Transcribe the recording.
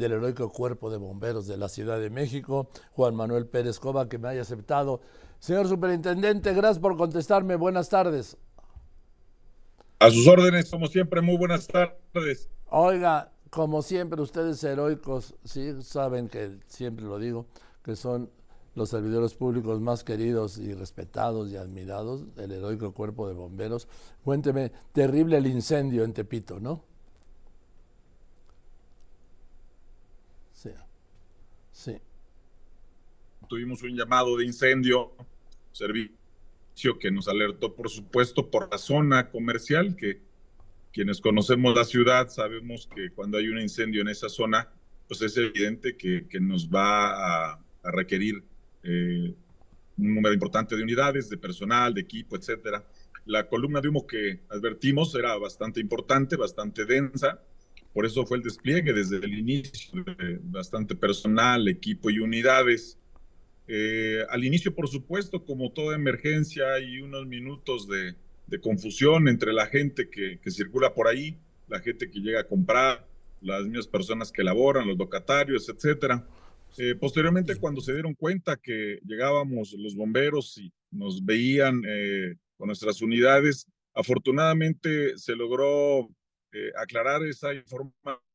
del heroico cuerpo de bomberos de la Ciudad de México, Juan Manuel Pérez Cova, que me haya aceptado. Señor Superintendente, gracias por contestarme. Buenas tardes. A sus órdenes, como siempre, muy buenas tardes. Oiga, como siempre, ustedes heroicos, sí, saben que siempre lo digo, que son los servidores públicos más queridos y respetados y admirados, el heroico cuerpo de bomberos. Cuénteme, terrible el incendio en Tepito, ¿no? Sí. Sí. Tuvimos un llamado de incendio, servicio que nos alertó, por supuesto, por la zona comercial, que quienes conocemos la ciudad sabemos que cuando hay un incendio en esa zona, pues es evidente que, que nos va a, requerir eh, un número importante de unidades, de personal, de equipo, etcétera. La columna de humo que advertimos era bastante importante, bastante densa, por eso fue el despliegue desde el inicio de bastante personal, equipo y unidades. Eh, al inicio, por supuesto, como toda emergencia, hay unos minutos de, confusión entre la gente que, que, circula por ahí, la gente que llega a comprar, las mismas personas que laboran, los locatarios, etcétera. Eh, posteriormente, cuando se dieron cuenta que llegábamos los bomberos y nos veían eh, con nuestras unidades, afortunadamente se logró aclarar esa información